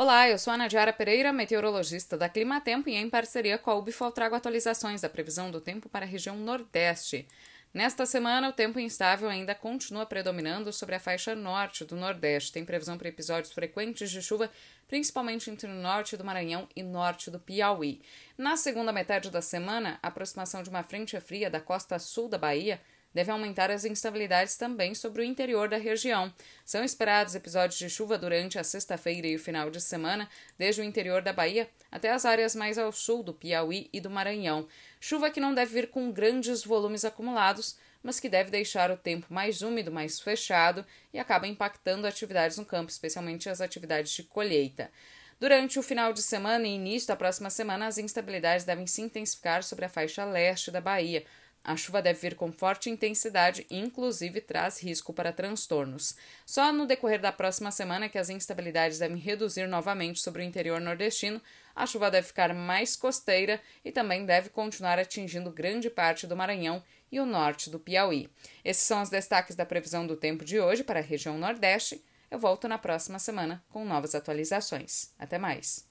Olá, eu sou a Nadiara Pereira, meteorologista da Climatempo e em parceria com a Ubifol trago atualizações da previsão do tempo para a região Nordeste. Nesta semana, o tempo instável ainda continua predominando sobre a faixa norte do Nordeste. Tem previsão para episódios frequentes de chuva, principalmente entre o norte do Maranhão e norte do Piauí. Na segunda metade da semana, a aproximação de uma frente fria da costa sul da Bahia deve aumentar as instabilidades também sobre o interior da região. São esperados episódios de chuva durante a sexta-feira e o final de semana, desde o interior da Bahia até as áreas mais ao sul do Piauí e do Maranhão. Chuva que não deve vir com grandes volumes acumulados, mas que deve deixar o tempo mais úmido, mais fechado e acaba impactando atividades no campo, especialmente as atividades de colheita. Durante o final de semana e início da próxima semana, as instabilidades devem se intensificar sobre a faixa leste da Bahia, a chuva deve vir com forte intensidade e, inclusive, traz risco para transtornos. Só no decorrer da próxima semana que as instabilidades devem reduzir novamente sobre o interior nordestino, a chuva deve ficar mais costeira e também deve continuar atingindo grande parte do Maranhão e o norte do Piauí. Esses são os destaques da previsão do tempo de hoje para a região Nordeste. Eu volto na próxima semana com novas atualizações. Até mais!